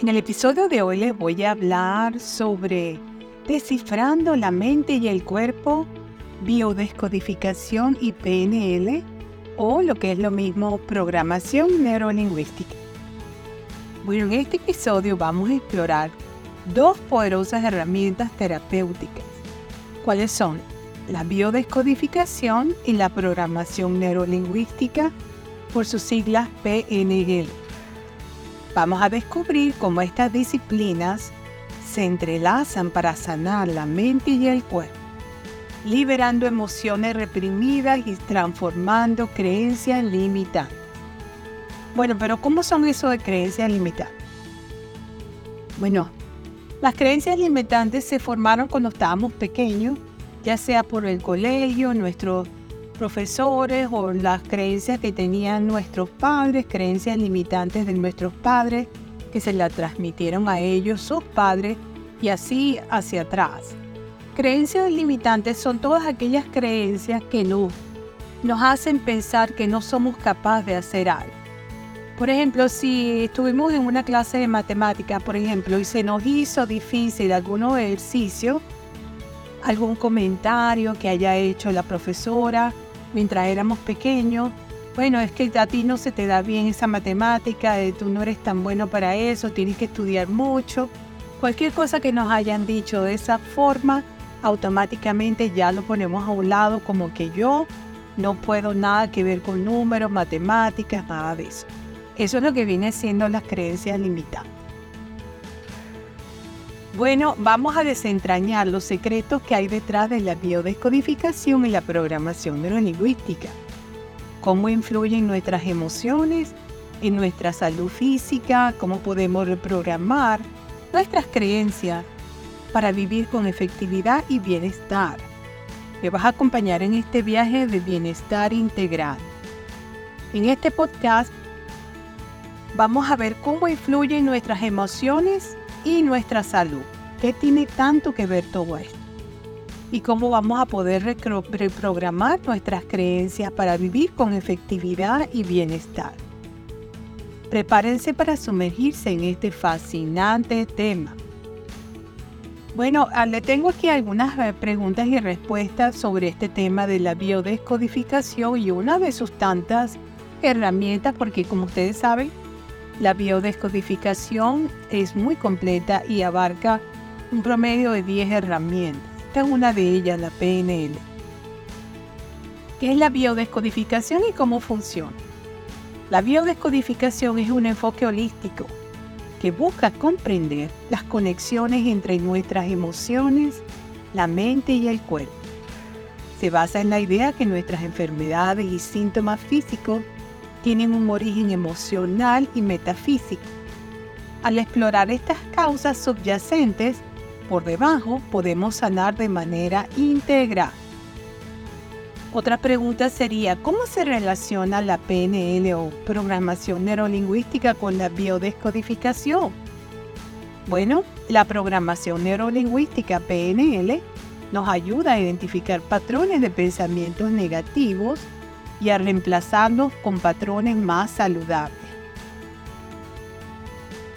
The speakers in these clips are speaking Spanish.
En el episodio de hoy les voy a hablar sobre descifrando la mente y el cuerpo, biodescodificación y PNL, o lo que es lo mismo, programación neurolingüística. Bueno, en este episodio vamos a explorar dos poderosas herramientas terapéuticas. ¿Cuáles son? La biodescodificación y la programación neurolingüística, por sus siglas PNL. Vamos a descubrir cómo estas disciplinas se entrelazan para sanar la mente y el cuerpo, liberando emociones reprimidas y transformando creencias limitantes. Bueno, pero ¿cómo son eso de creencias limitantes? Bueno, las creencias limitantes se formaron cuando estábamos pequeños, ya sea por el colegio, nuestros profesores o las creencias que tenían nuestros padres, creencias limitantes de nuestros padres que se la transmitieron a ellos sus padres y así hacia atrás. Creencias limitantes son todas aquellas creencias que nos, hacen pensar que no somos capaces de hacer algo. Por ejemplo, si estuvimos en una clase de matemática, por ejemplo, y se nos hizo difícil algún ejercicio, algún comentario que haya hecho la profesora, mientras éramos pequeños, bueno, es que a ti no se te da bien esa matemática, tú no eres tan bueno para eso, tienes que estudiar mucho. Cualquier cosa que nos hayan dicho de esa forma, automáticamente ya lo ponemos a un lado como que yo no puedo nada que ver con números, matemáticas, nada de eso. Eso es lo que viene siendo las creencias limitadas. Bueno, vamos a desentrañar los secretos que hay detrás de la biodescodificación y la programación neurolingüística. Cómo influyen nuestras emociones en nuestra salud física, cómo podemos reprogramar nuestras creencias para vivir con efectividad y bienestar. Te vas a acompañar en este viaje de bienestar integral. En este podcast vamos a ver cómo influyen nuestras emociones y nuestra salud. ¿Qué tiene tanto que ver todo esto? Y cómo vamos a poder reprogramar nuestras creencias para vivir con efectividad y bienestar. Prepárense para sumergirse en este fascinante tema. Bueno, ah, le tengo aquí algunas eh, preguntas y respuestas sobre este tema de la biodescodificación y una de sus tantas herramientas, porque como ustedes saben, la biodescodificación es muy completa y abarca un promedio de 10 herramientas. Esta es una de ellas, la PNL. ¿Qué es la biodescodificación y cómo funciona? La biodescodificación es un enfoque holístico que busca comprender las conexiones entre nuestras emociones, la mente y el cuerpo. Se basa en la idea que nuestras enfermedades y síntomas físicos tienen un origen emocional y metafísico. Al explorar estas causas subyacentes, por debajo podemos sanar de manera integral. Otra pregunta sería, ¿cómo se relaciona la PNL o programación neurolingüística con la biodescodificación? Bueno, la programación neurolingüística PNL nos ayuda a identificar patrones de pensamientos negativos y a reemplazarlos con patrones más saludables.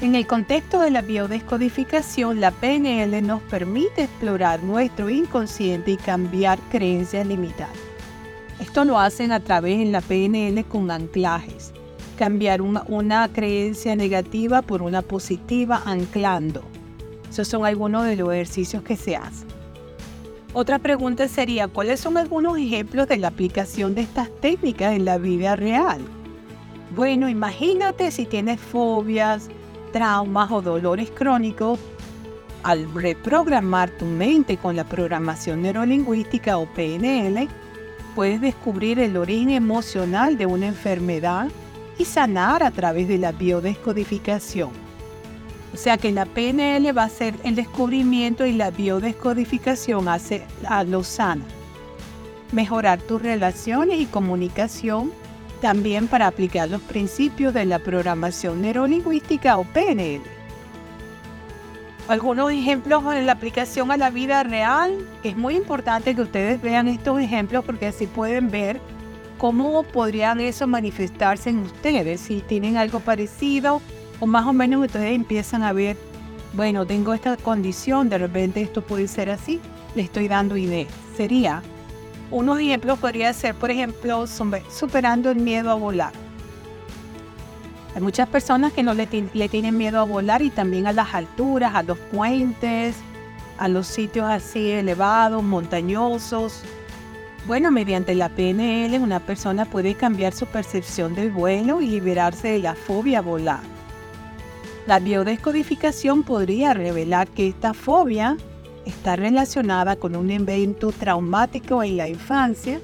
En el contexto de la biodescodificación, la PNL nos permite explorar nuestro inconsciente y cambiar creencias limitadas. Esto lo hacen a través de la PNL con anclajes. Cambiar una, una creencia negativa por una positiva anclando. Esos son algunos de los ejercicios que se hacen. Otra pregunta sería, ¿cuáles son algunos ejemplos de la aplicación de estas técnicas en la vida real? Bueno, imagínate si tienes fobias, traumas o dolores crónicos, al reprogramar tu mente con la programación neurolingüística o PNL, puedes descubrir el origen emocional de una enfermedad y sanar a través de la biodescodificación. O sea que la PNL va a ser el descubrimiento y la biodescodificación hace a lo sana. Mejorar tus relaciones y comunicación también para aplicar los principios de la programación neurolingüística o PNL. Algunos ejemplos en la aplicación a la vida real. Es muy importante que ustedes vean estos ejemplos porque así pueden ver cómo podrían eso manifestarse en ustedes. Si tienen algo parecido O más o menos ustedes empiezan a ver, bueno, tengo esta condición, de repente esto puede ser así, le estoy dando ideas. Sería, unos ejemplos podría ser, por ejemplo, superando el miedo a volar. Hay muchas personas que no le, le tienen miedo a volar y también a las alturas, a los puentes, a los sitios así elevados, montañosos. Bueno, mediante la PNL una persona puede cambiar su percepción del vuelo y liberarse de la fobia a volar. La biodescodificación podría revelar que esta fobia está relacionada con un evento traumático en la infancia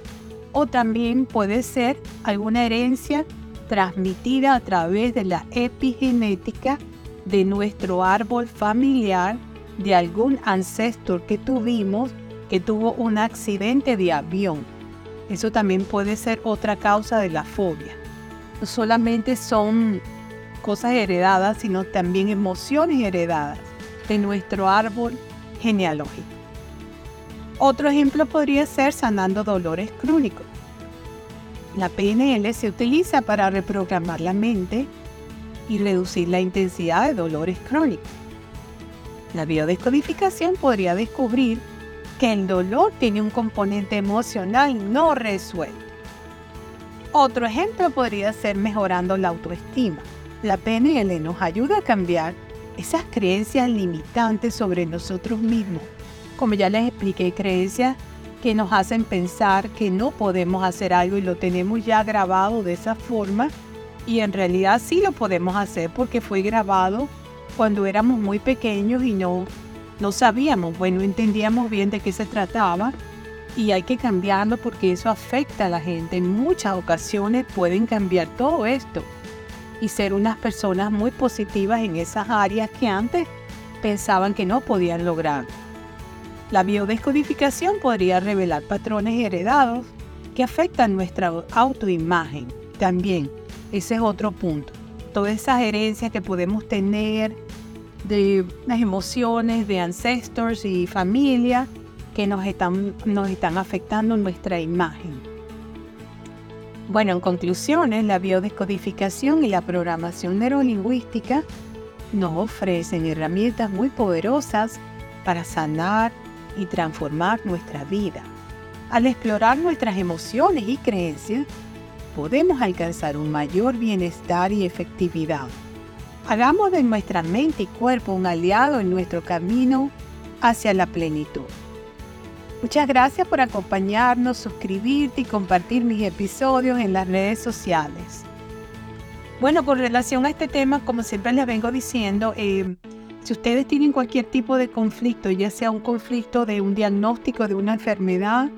o también puede ser alguna herencia transmitida a través de la epigenética de nuestro árbol familiar de algún ancestor que tuvimos que tuvo un accidente de avión. Eso también puede ser otra causa de la fobia. Solamente son cosas heredadas, sino también emociones heredadas de nuestro árbol genealógico. Otro ejemplo podría ser sanando dolores crónicos. La PNL se utiliza para reprogramar la mente y reducir la intensidad de dolores crónicos. La biodescodificación podría descubrir que el dolor tiene un componente emocional no resuelto. Otro ejemplo podría ser mejorando la autoestima. La PNL nos ayuda a cambiar esas creencias limitantes sobre nosotros mismos. Como ya les expliqué, creencias que nos hacen pensar que no podemos hacer algo y lo tenemos ya grabado de esa forma y en realidad sí lo podemos hacer porque fue grabado cuando éramos muy pequeños y no, no sabíamos, bueno, entendíamos bien de qué se trataba y hay que cambiarlo porque eso afecta a la gente. En muchas ocasiones pueden cambiar todo esto y ser unas personas muy positivas en esas áreas que antes pensaban que no podían lograr. La biodescodificación podría revelar patrones heredados que afectan nuestra autoimagen. También, ese es otro punto. Todas esas herencias que podemos tener de las emociones de ancestors y familia que nos están, nos están afectando nuestra imagen. Bueno, en conclusiones, la biodescodificación y la programación neurolingüística nos ofrecen herramientas muy poderosas para sanar y transformar nuestra vida. Al explorar nuestras emociones y creencias, podemos alcanzar un mayor bienestar y efectividad. Hagamos de nuestra mente y cuerpo un aliado en nuestro camino hacia la plenitud. Muchas gracias por acompañarnos, suscribirte y compartir mis episodios en las redes sociales. Bueno, con relación a este tema, como siempre les vengo diciendo, eh, si ustedes tienen cualquier tipo de conflicto, ya sea un conflicto de un diagnóstico de una enfermedad,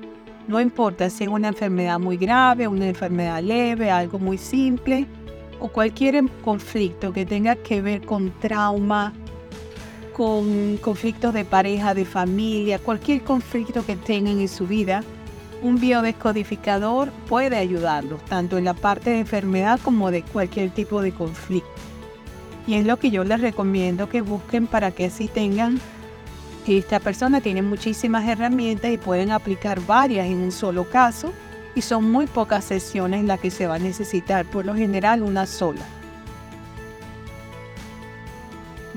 no importa si es una enfermedad muy grave, una enfermedad leve, algo muy simple, o cualquier conflicto que tenga que ver con trauma, con conflictos de pareja, de familia, cualquier conflicto que tengan en su vida, un biodescodificador puede ayudarlos, tanto en la parte de enfermedad como de cualquier tipo de conflicto. Y es lo que yo les recomiendo que busquen para que así tengan, esta persona tiene muchísimas herramientas y pueden aplicar varias en un solo caso y son muy pocas sesiones las que se va a necesitar, por lo general una sola.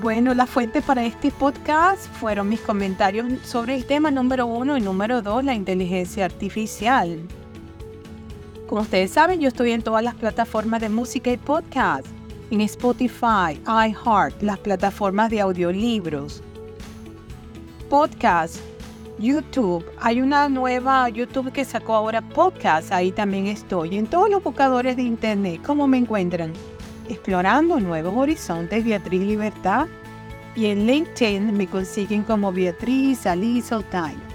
Bueno, la fuente para este podcast fueron mis comentarios sobre el tema número uno y número dos, la inteligencia artificial. Como ustedes saben, yo estoy en todas las plataformas de música y podcast, en Spotify, iHeart, las plataformas de audiolibros, podcast, YouTube. Hay una nueva YouTube que sacó ahora podcast. Ahí también estoy. En todos los buscadores de internet, ¿cómo me encuentran? Explorando nuevos horizontes, Beatriz Libertad. Y en LinkedIn me consiguen como Beatriz Aliso Time.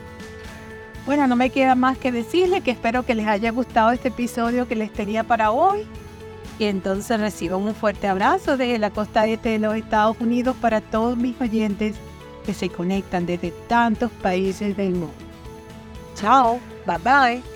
Bueno, no me queda más que decirles que espero que les haya gustado este episodio que les tenía para hoy. Y entonces reciban un fuerte abrazo desde la costa este de los Estados Unidos para todos mis oyentes que se conectan desde tantos países del mundo. Chao, bye bye.